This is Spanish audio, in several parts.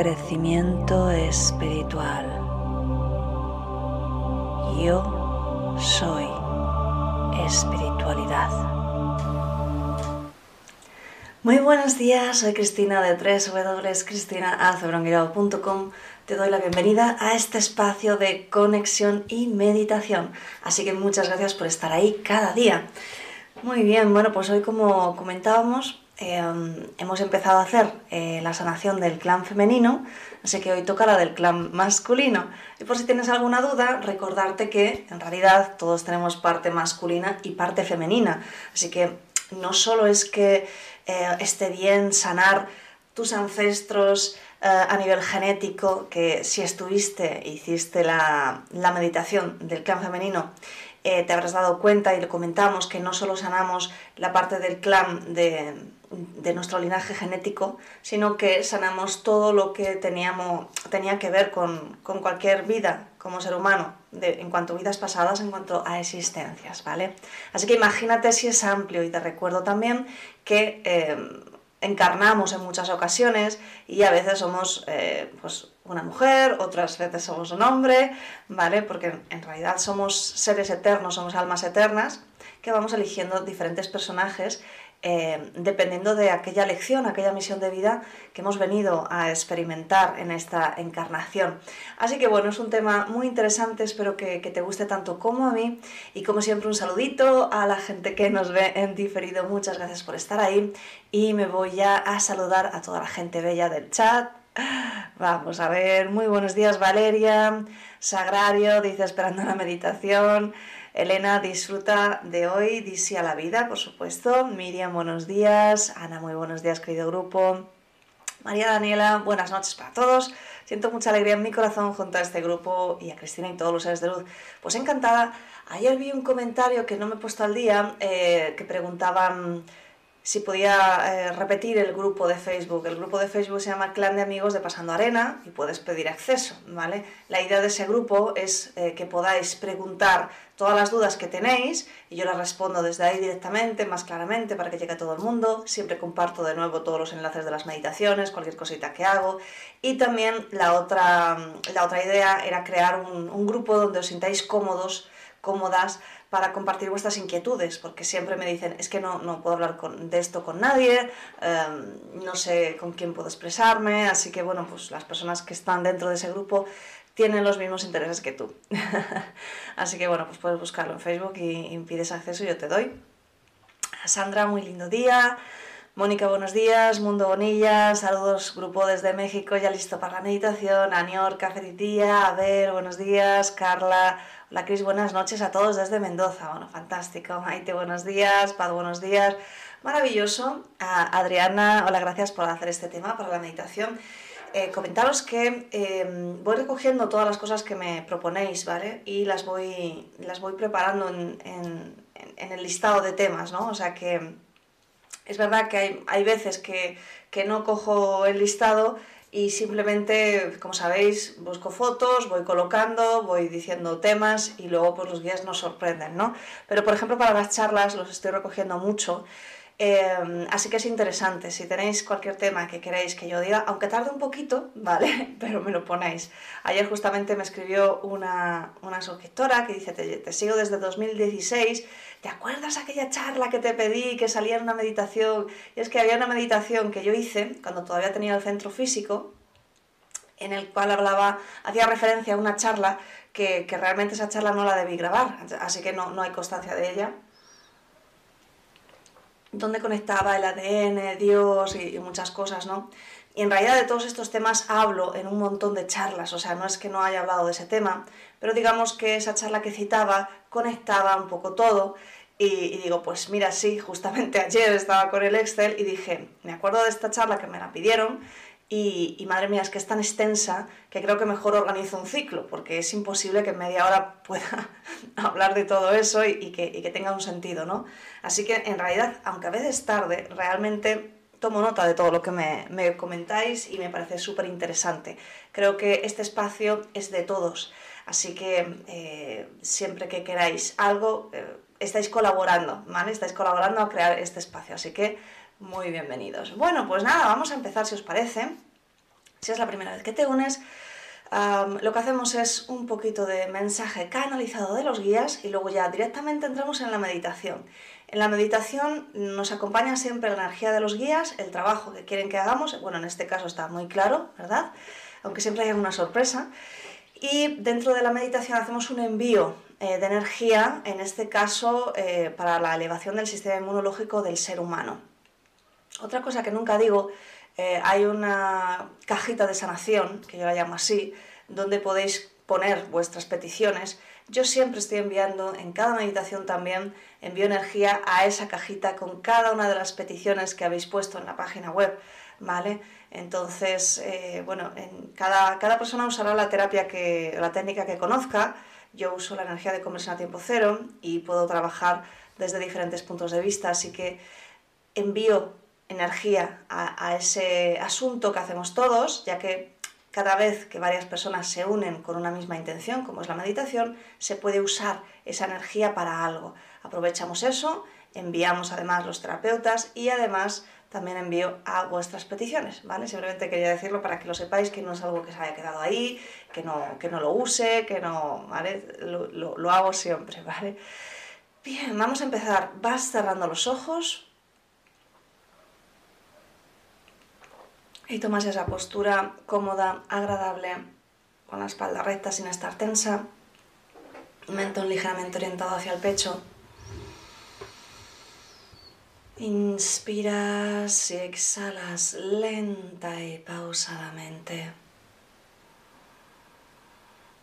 Crecimiento espiritual. Yo soy espiritualidad. Muy buenos días, soy Cristina de 3wcristinaacebrongirao.com. Te doy la bienvenida a este espacio de conexión y meditación. Así que muchas gracias por estar ahí cada día. Muy bien, bueno, pues hoy como comentábamos, em, hemos empezado a hacer eh, la sanación del clan femenino, así que hoy toca la del clan masculino. Y por si tienes alguna duda, recordarte que en realidad todos tenemos parte masculina y parte femenina. Así que no solo es que eh, esté bien sanar tus ancestros eh, a nivel genético, que si estuviste e hiciste la, meditación del clan femenino, eh, te habrás dado cuenta y le comentamos que no solo sanamos la parte del clan de, de nuestro linaje genético, sino que sanamos todo lo que teníamos, tenía que ver con, con cualquier vida como ser humano, de, en cuanto a vidas pasadas, en cuanto a existencias, ¿vale? Así que imagínate si es amplio y te recuerdo también que eh, encarnamos en muchas ocasiones y a veces somos eh, pues una mujer, otras veces somos un hombre, ¿vale? Porque en realidad somos seres eternos, somos almas eternas que vamos eligiendo diferentes personajes eh, dependiendo de aquella lección, aquella misión de vida que hemos venido a experimentar en esta encarnación. Así que bueno, es un tema muy interesante, espero que, que, te guste tanto como a mí y como siempre un saludito a la gente que nos ve en diferido, muchas gracias por estar ahí y me voy ya a saludar a toda la gente bella del chat. Vamos a ver, muy buenos días Valeria, Sagrario, dice esperando la meditación. Elena, disfruta de hoy, disi a la vida, por supuesto. Miriam, buenos días. Ana, muy buenos días, querido grupo. María Daniela, buenas noches para todos. Siento mucha alegría en mi corazón junto a este grupo y a Cristina y todos los seres de luz. Pues encantada. Ayer vi un comentario que no me he puesto al día, eh, que preguntaban si podía eh, repetir el grupo de Facebook. El grupo de Facebook se llama Clan de Amigos de Pasando Arena y puedes pedir acceso, ¿vale? La idea de ese grupo es eh, que podáis preguntar todas las dudas que tenéis y yo las respondo desde ahí directamente, más claramente, para que llegue a todo el mundo. Siempre comparto de nuevo todos los enlaces de las meditaciones, cualquier cosita que hago. Y también la otra, la otra idea era crear un, grupo donde os sintáis cómodos, cómodas, para compartir vuestras inquietudes, porque siempre me dicen, es que no, no puedo hablar con, de esto con nadie, eh, no sé con quién puedo expresarme, así que bueno, pues las personas que están dentro de ese grupo tienen los mismos intereses que tú. así que bueno, pues puedes buscarlo en Facebook y, y pides acceso y yo te doy. Sandra, muy lindo día. Mónica, buenos días. Mundo Bonilla, saludos, grupo desde México, ya listo para la meditación. Anior, día. A ver, buenos días. Carla, Hola Cris, buenas noches a todos desde Mendoza. Bueno, fantástico. Maite, buenos días. Pad, buenos días. Maravilloso. A Adriana, hola, gracias por hacer este tema para la meditación. Eh, comentaros que eh, voy recogiendo todas las cosas que me proponéis, ¿vale? Y las voy, las voy preparando en, en, en el listado de temas, ¿no? O sea que es verdad que hay, hay veces que, que no cojo el listado y simplemente, como sabéis, busco fotos, voy colocando, voy diciendo temas y luego pues los guías nos sorprenden, ¿no? Pero por ejemplo para las charlas los estoy recogiendo mucho, eh, así que es interesante, si tenéis cualquier tema que queréis que yo diga, aunque tarde un poquito, ¿vale? Pero me lo ponéis. Ayer justamente me escribió una, una suscriptora que dice, te, te sigo desde 2016 ¿te acuerdas aquella charla que te pedí que salía en una meditación? Y es que había una meditación que yo hice cuando todavía tenía el centro físico, en el cual hablaba, hacía referencia a una charla que, que realmente esa charla no la debí grabar, así que no, no hay constancia de ella donde conectaba el ADN, Dios y, y, muchas cosas, ¿no? Y en realidad de todos estos temas hablo en un montón de charlas, o sea, no es que no haya hablado de ese tema, pero digamos que esa charla que citaba conectaba un poco todo Y, digo, pues mira, sí, justamente ayer estaba con el Excel y dije, me acuerdo de esta charla que me la pidieron y, madre mía, es que es tan extensa que creo que mejor organizo un ciclo, porque es imposible que en media hora pueda hablar de todo eso y, que, tenga un sentido, ¿no? Así que en realidad, aunque a veces tarde, realmente tomo nota de todo lo que me, comentáis y me parece súper interesante. Creo que este espacio es de todos, así que eh, siempre que queráis algo, eh, estáis colaborando, ¿vale? Estáis colaborando a crear este espacio, así que muy bienvenidos. Bueno, pues nada, vamos a empezar si os parece. Si es la primera vez que te unes, lo que hacemos es un poquito de mensaje canalizado de los guías y luego ya directamente entramos en la meditación. En la meditación nos acompaña siempre la energía de los guías, el trabajo que quieren que hagamos, bueno, en este caso está muy claro, ¿verdad? Aunque siempre hay una sorpresa. Y dentro de la meditación hacemos un envío eh, de energía, en este caso eh, para la elevación del sistema inmunológico del ser humano. Otra cosa que nunca digo, eh, hay una cajita de sanación, que yo la llamo así, donde podéis poner vuestras peticiones. Yo siempre estoy enviando, en cada meditación también, envío energía a esa cajita con cada una de las peticiones que habéis puesto en la página web, ¿vale? Entonces, eh, bueno, en cada, cada persona usará la terapia que, la técnica que conozca. Yo uso la energía de conversión a tiempo cero y puedo trabajar desde diferentes puntos de vista, así que envío energía a, ese asunto que hacemos todos, ya que cada vez que varias personas se unen con una misma intención, como es la meditación, se puede usar esa energía para algo. Aprovechamos eso, enviamos además los terapeutas y además también envío a vuestras peticiones, ¿vale? Simplemente quería decirlo para que lo sepáis, que no es algo que se haya quedado ahí, que no, que no lo use, que no, ¿vale? Lo, lo hago siempre, ¿vale? Bien, vamos a empezar. Vas cerrando los ojos, Y tomas esa postura cómoda, agradable, con la espalda recta sin estar tensa, mentón ligeramente orientado hacia el pecho. Inspiras y exhalas lenta y pausadamente,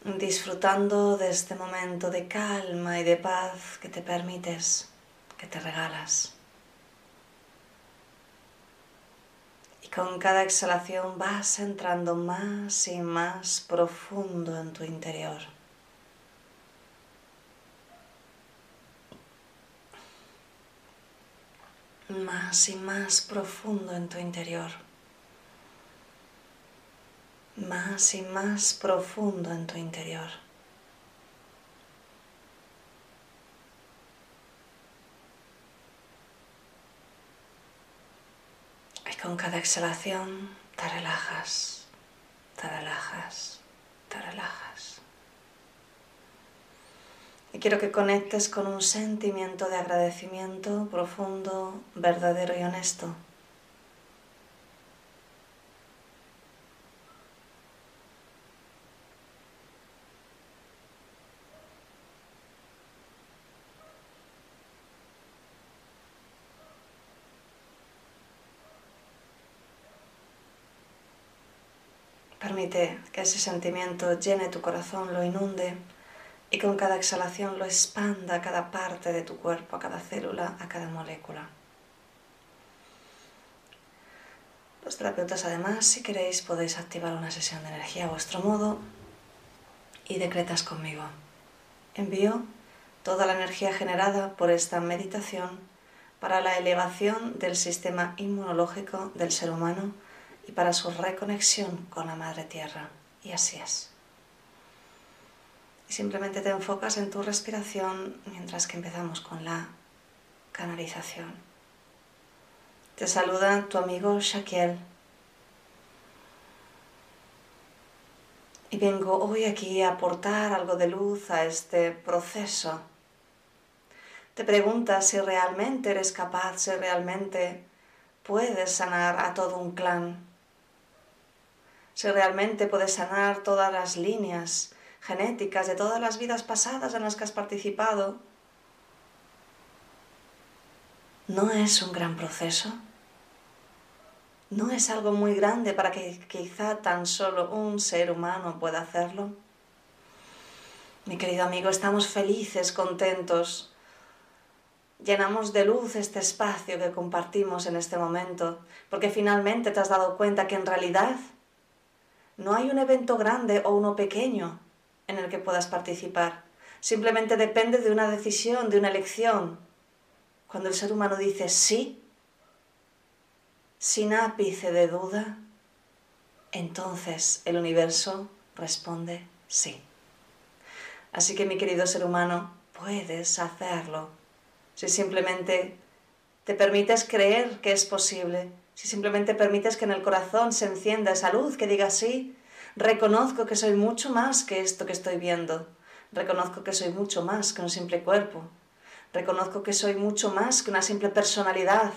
disfrutando de este momento de calma y de paz que te permites, que te regalas. Con cada exhalación vas entrando más y más profundo en tu interior. Más y más profundo en tu interior. Más y más profundo en tu interior. Con cada exhalación te relajas, te relajas, te relajas. Y quiero que conectes con un sentimiento de agradecimiento profundo, verdadero y honesto. Permite que ese sentimiento llene tu corazón, lo inunde y con cada exhalación lo expanda a cada parte de tu cuerpo, a cada célula, a cada molécula. Los terapeutas además, si queréis, podéis activar una sesión de energía a vuestro modo y decretas conmigo. Envío toda la energía generada por esta meditación para la elevación del sistema inmunológico del ser humano y para su reconexión con la Madre Tierra. Y así es. Y simplemente te enfocas en tu respiración mientras que empezamos con la canalización. Te saluda tu amigo Shaquiel. Y vengo hoy aquí a aportar algo de luz a este proceso. Te preguntas si realmente eres capaz, si realmente puedes sanar a todo un clan si realmente puedes sanar todas las líneas genéticas de todas las vidas pasadas en las que has participado, ¿no es un gran proceso? ¿No es algo muy grande para que quizá tan solo un ser humano pueda hacerlo? Mi querido amigo, estamos felices, contentos, llenamos de luz este espacio que compartimos en este momento, porque finalmente te has dado cuenta que en realidad no hay un evento grande o uno pequeño en el que puedas participar. Simplemente depende de una decisión, de una elección. Cuando el ser humano dice sí, sin ápice de duda, entonces el universo responde sí. Así que mi querido ser humano, puedes hacerlo. Si simplemente te permites creer que es posible, si simplemente permites que en el corazón se encienda esa luz que diga sí, reconozco que soy mucho más que esto que estoy viendo, reconozco que soy mucho más que un simple cuerpo, reconozco que soy mucho más que una simple personalidad.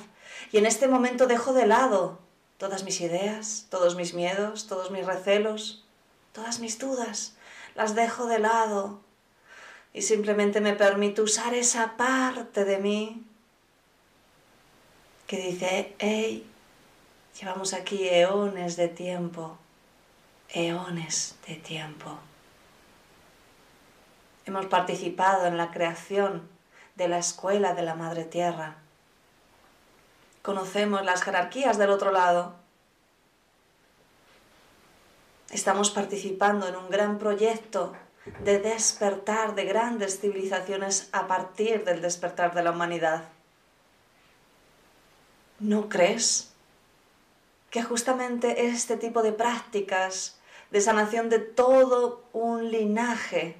Y en este momento dejo de lado todas mis ideas, todos mis miedos, todos mis recelos, todas mis dudas, las dejo de lado. Y simplemente me permito usar esa parte de mí que dice, hey, llevamos aquí eones de tiempo, eones de tiempo. Hemos participado en la creación de la escuela de la Madre Tierra. Conocemos las jerarquías del otro lado. Estamos participando en un gran proyecto de despertar de grandes civilizaciones a partir del despertar de la humanidad. ¿No crees que justamente este tipo de prácticas de sanación de todo un linaje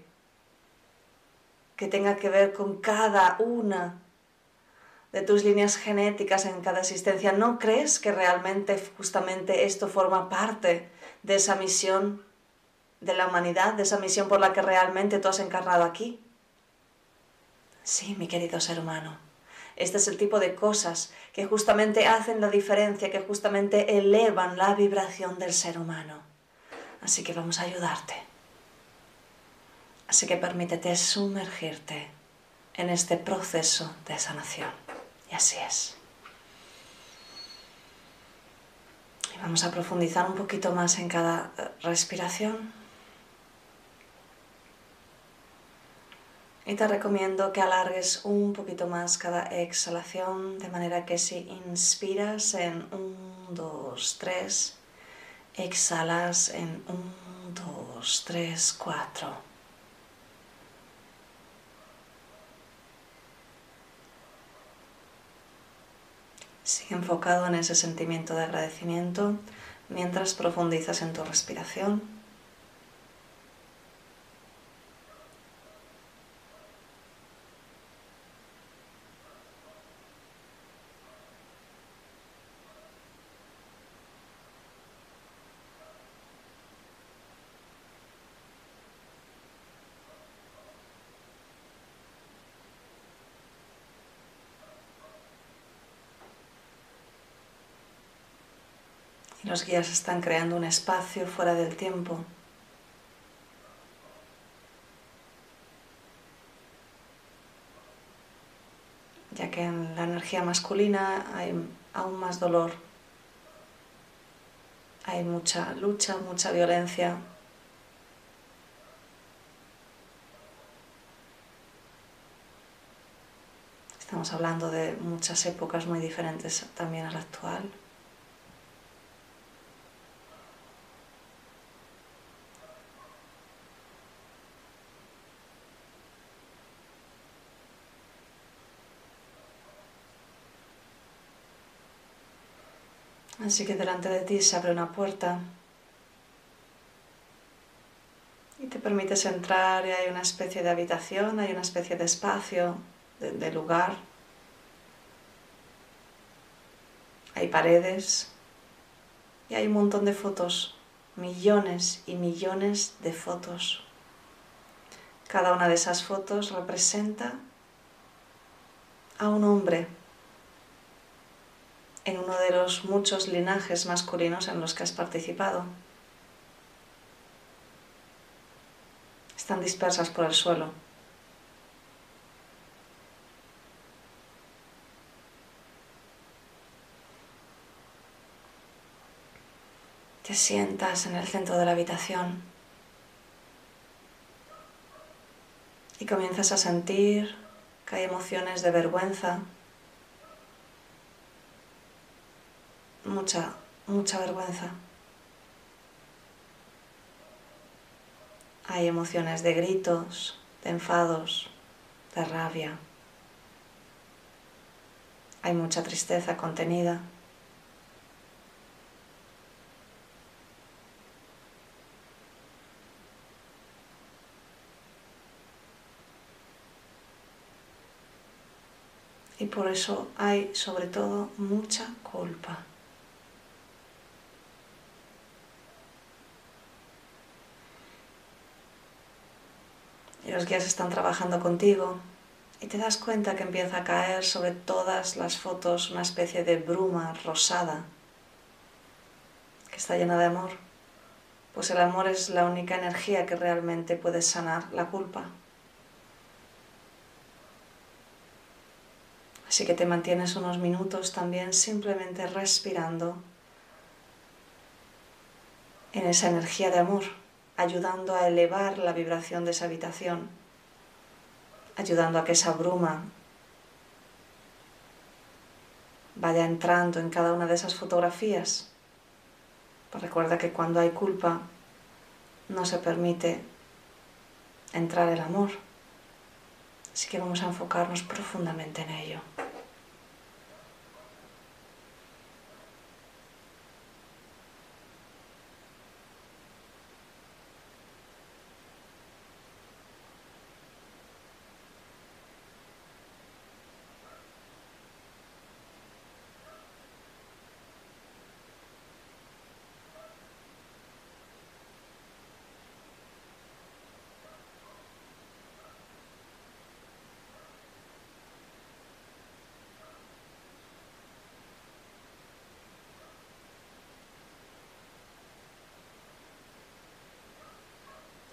que tenga que ver con cada una de tus líneas genéticas en cada existencia, ¿no crees que realmente justamente esto forma parte de esa misión de la humanidad, de esa misión por la que realmente tú has encarnado aquí? Sí, mi querido ser humano. Este es el tipo de cosas que justamente hacen la diferencia, que justamente elevan la vibración del ser humano. Así que vamos a ayudarte. Así que permítete sumergirte en este proceso de sanación. Y así es. Y vamos a profundizar un poquito más en cada eh, respiración. Y te recomiendo que alargues un poquito más cada exhalación, de manera que si inspiras en 1, 2, 3, exhalas en 1, 2, 3, 4. Sigue enfocado en ese sentimiento de agradecimiento mientras profundizas en tu respiración. Los guías están creando un espacio fuera del tiempo. Ya que en la energía masculina hay aún más dolor, hay mucha lucha, mucha violencia. Estamos hablando de muchas épocas muy diferentes también a la actual. Así que delante de ti se abre una puerta y te permites entrar y hay una especie de habitación, hay una especie de espacio, de, lugar. Hay paredes y hay un montón de fotos, millones y millones de fotos. Cada una de esas fotos representa a un hombre en uno de los muchos linajes masculinos en los que has participado. Están dispersas por el suelo. Te sientas en el centro de la habitación y comienzas a sentir que hay emociones de vergüenza, mucha, mucha vergüenza. Hay emociones de gritos, de enfados, de rabia. Hay mucha tristeza contenida. Y por eso hay sobre todo mucha culpa. Y los guías están trabajando contigo y te das cuenta que empieza a caer sobre todas las fotos una especie de bruma rosada que está llena de amor. Pues el amor es la única energía que realmente puede sanar la culpa. Así que te mantienes unos minutos también simplemente respirando en esa energía de amor, ayudando a elevar la vibración de esa habitación, ayudando a que esa bruma vaya entrando en cada una de esas fotografías. Pues recuerda que cuando hay culpa no se permite entrar el amor. Así que vamos a enfocarnos profundamente en ello.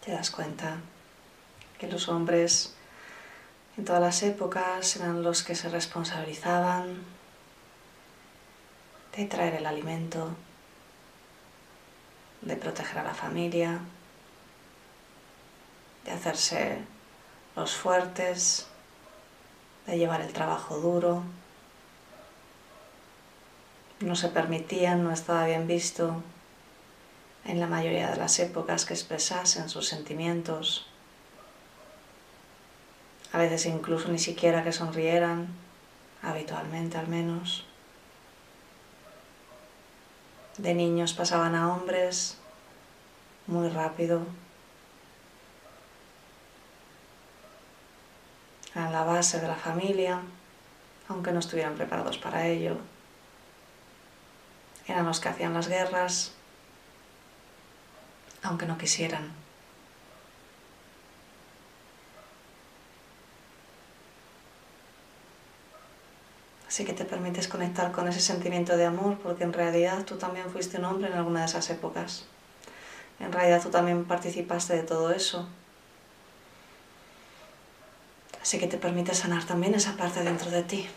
Te das cuenta que los hombres en todas las épocas eran los que se responsabilizaban de traer el alimento, de proteger a la familia, de hacerse los fuertes, de llevar el trabajo duro. No se permitían, no estaba bien visto en la mayoría de las épocas que expresasen sus sentimientos, a veces incluso ni siquiera que sonrieran, habitualmente al menos. De niños pasaban a hombres muy rápido. Eran la base de la familia, aunque no estuvieran preparados para ello. Eran los que hacían las guerras, aunque no quisieran. Así que te permites conectar con ese sentimiento de amor porque en realidad tú también fuiste un hombre en alguna de esas épocas. En realidad tú también participaste de todo eso. Así que te permites sanar también esa parte dentro de ti.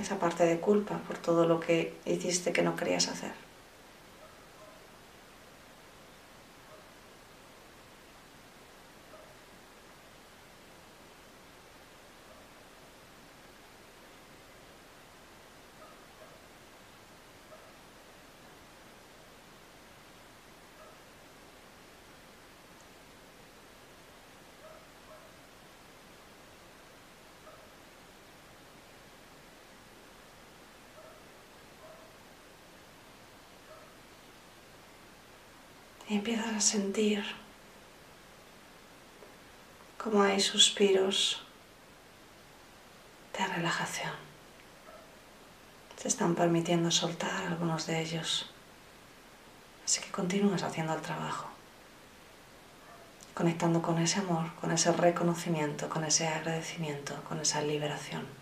Esa parte de culpa por todo lo que hiciste que no querías hacer. Empiezas a sentir cómo hay suspiros de relajación. Se están permitiendo soltar algunos de ellos. Así que continúas haciendo el trabajo, conectando con ese amor, con ese reconocimiento, con ese agradecimiento, con esa liberación.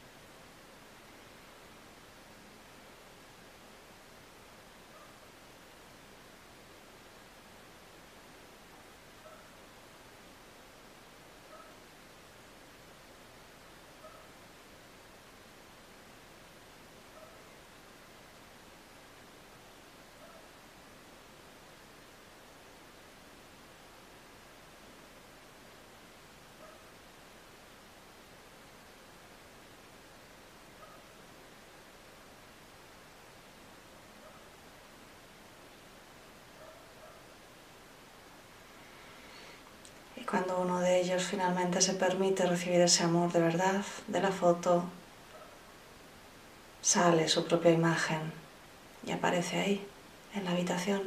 Finalmente se permite recibir ese amor de verdad de la foto, sale su propia imagen y aparece ahí, en la habitación.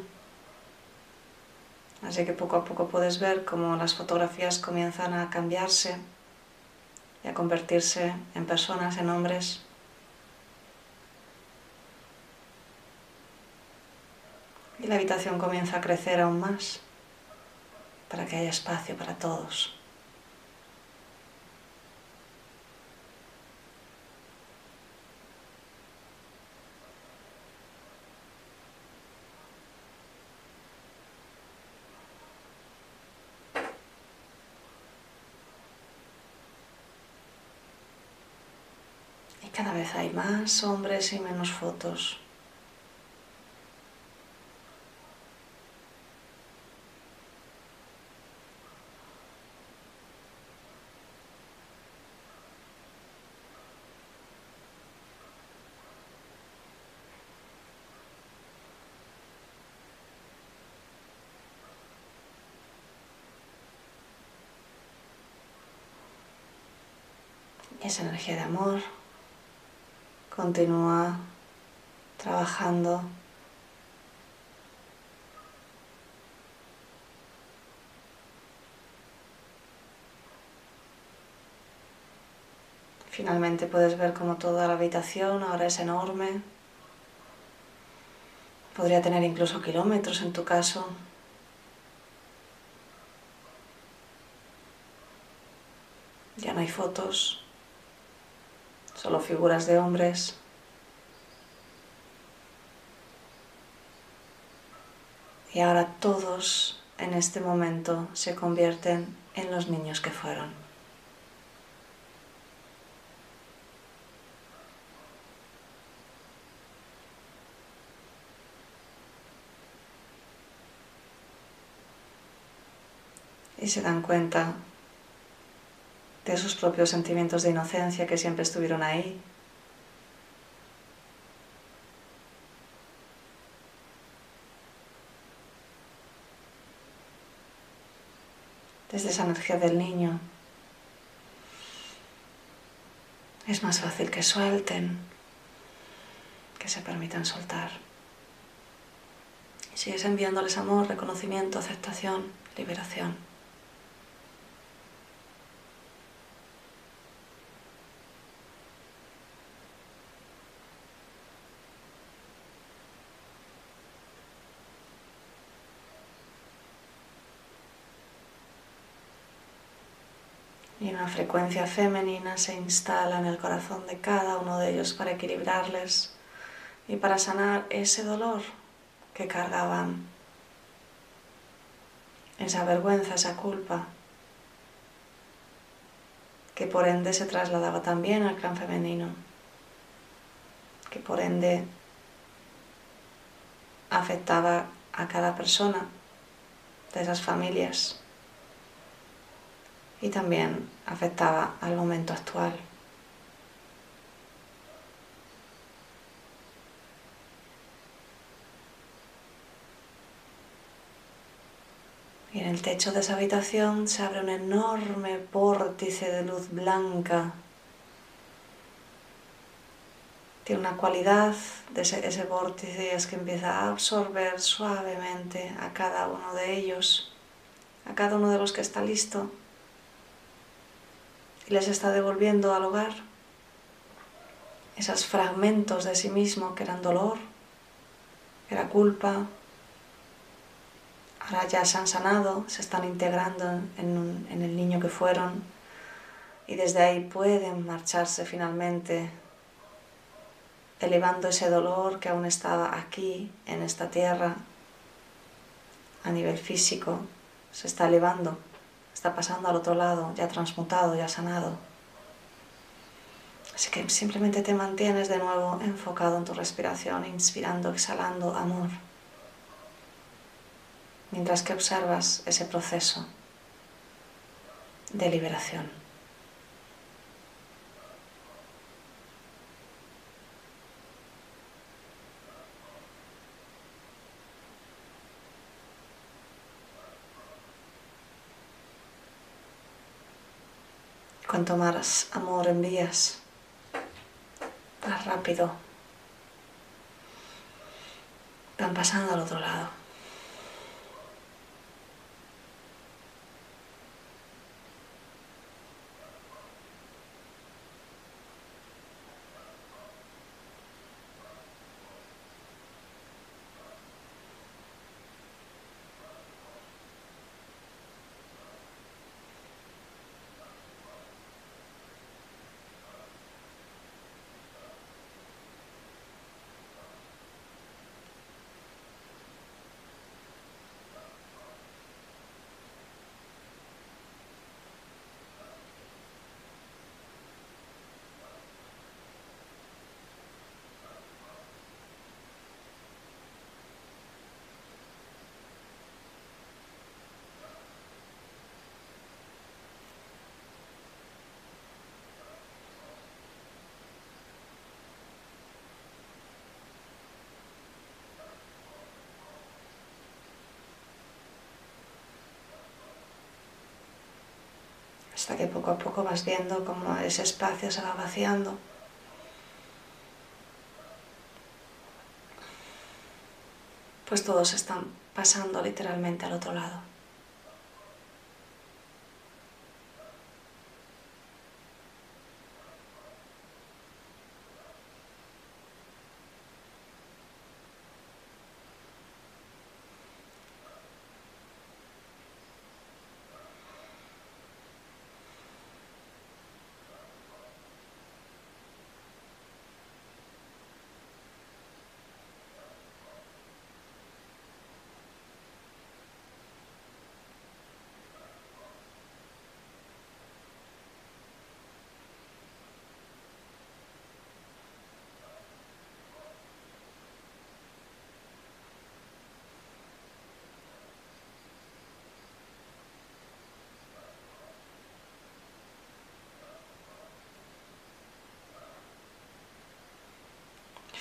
Así que poco a poco puedes ver cómo las fotografías comienzan a cambiarse y a convertirse en personas, en hombres. Y la habitación comienza a crecer aún más para que haya espacio para todos. Y cada vez hay más hombres y menos fotos. esa energía de amor continúa trabajando Finalmente puedes ver como toda la habitación ahora es enorme. Podría tener incluso kilómetros en tu caso. Ya no hay fotos solo figuras de hombres. Y ahora todos en este momento se convierten en los niños que fueron. Y se dan cuenta de sus propios sentimientos de inocencia que siempre estuvieron ahí. Desde esa energía del niño es más fácil que suelten, que se permitan soltar. Sigues enviándoles amor, reconocimiento, aceptación, liberación. y una frecuencia femenina se instala en el corazón de cada uno de ellos para equilibrarles y para sanar ese dolor que cargaban, esa vergüenza, esa culpa, que por ende se trasladaba también al clan femenino, que por ende afectaba a cada persona de esas familias y también afectaba al momento actual. Y en el techo de esa habitación se abre un enorme vórtice de luz blanca. Tiene una cualidad de ese, vórtice es que empieza a absorber suavemente a cada uno de ellos, a cada uno de los que está listo y les está devolviendo al hogar esos fragmentos de sí mismo que eran dolor, que era culpa. Ahora ya se han sanado, se están integrando en, en el niño que fueron y desde ahí pueden marcharse finalmente, elevando ese dolor que aún estaba aquí, en esta tierra, a nivel físico, se está elevando está pasando al otro lado, ya transmutado, ya sanado. Así que simplemente te mantienes de nuevo enfocado en tu respiración, inspirando, exhalando amor, mientras que observas ese proceso de liberación. Cuanto más amor envías, más rápido van pasando al otro lado. Hasta que poco a poco vas viendo cómo ese espacio se va vaciando. Pues todos están pasando literalmente al otro lado.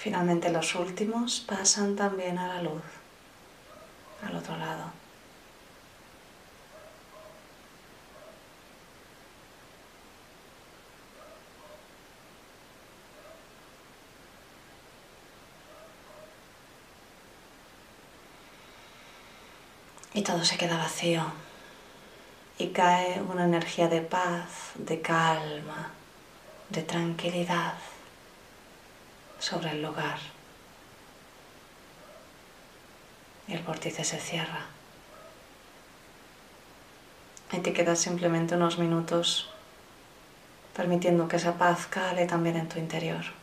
Finalmente los últimos pasan también a la luz, al otro lado. Y todo se queda vacío. Y cae una energía de paz, de calma, de tranquilidad sobre el lugar. Y el vórtice se cierra. Y te quedas simplemente unos minutos permitiendo que esa paz cale también en tu interior.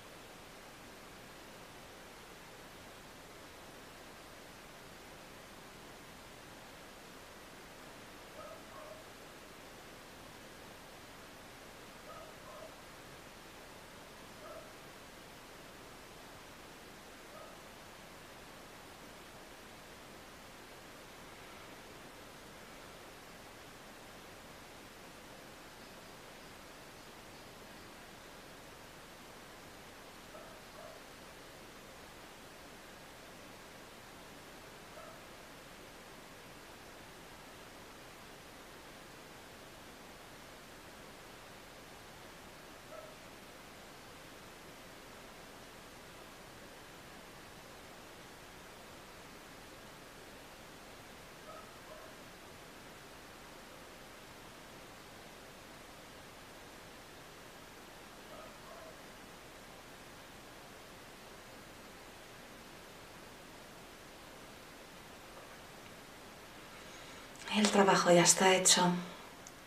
El trabajo ya está hecho,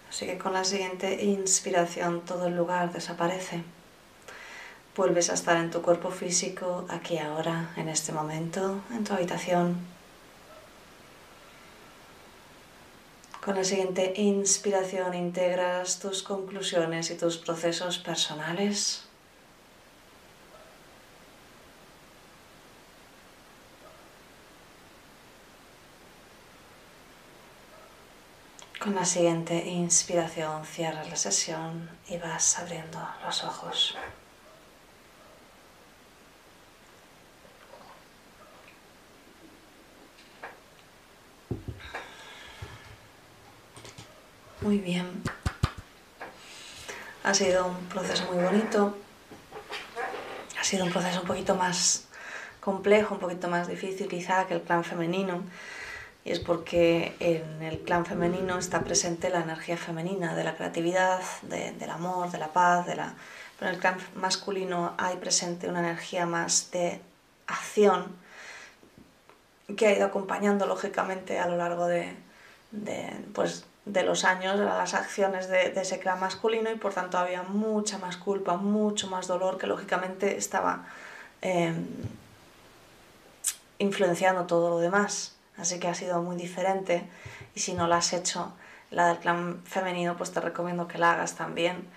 así que con la siguiente inspiración todo el lugar desaparece. Vuelves a estar en tu cuerpo físico, aquí ahora, en este momento, en tu habitación. Con la siguiente inspiración integras tus conclusiones y tus procesos personales. Con la siguiente inspiración cierras la sesión y vas abriendo los ojos. Muy bien. Ha sido un proceso muy bonito. Ha sido un proceso un poquito más complejo, un poquito más difícil quizá que el clan femenino. Y es porque en el clan femenino está presente la energía femenina, de la creatividad, del amor, de la paz, de la... pero en el clan masculino hay presente una energía más de acción que ha ido acompañando lógicamente a lo largo de, pues, de los años las acciones de, ese clan masculino y por tanto había mucha más culpa, mucho más dolor que lógicamente estaba em, influenciando todo lo demás. Así que ha sido muy diferente y si no la has hecho, la del clan femenino, pues te recomiendo que la hagas también.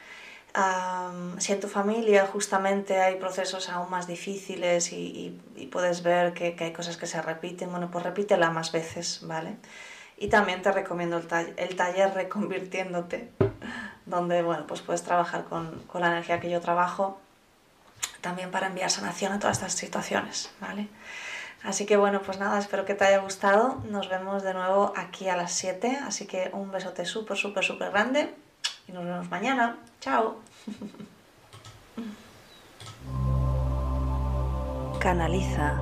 si en tu familia justamente hay procesos aún más difíciles y, puedes ver que, hay cosas que se repiten, bueno, pues repítela más veces, ¿vale? Y también te recomiendo el, taller, el taller Reconvirtiéndote, donde, bueno, pues puedes trabajar con, con la energía que yo trabajo, también para enviar sanación a todas estas situaciones, ¿vale? Así que bueno, pues nada, espero que te haya gustado. Nos vemos de nuevo aquí a las 7. Así que un besote súper, súper, súper grande. Y nos vemos mañana. Chao. Canaliza.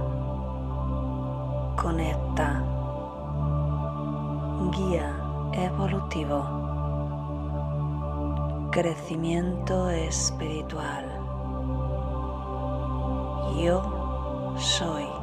Conecta. Guía evolutivo. Crecimiento espiritual. Yo soy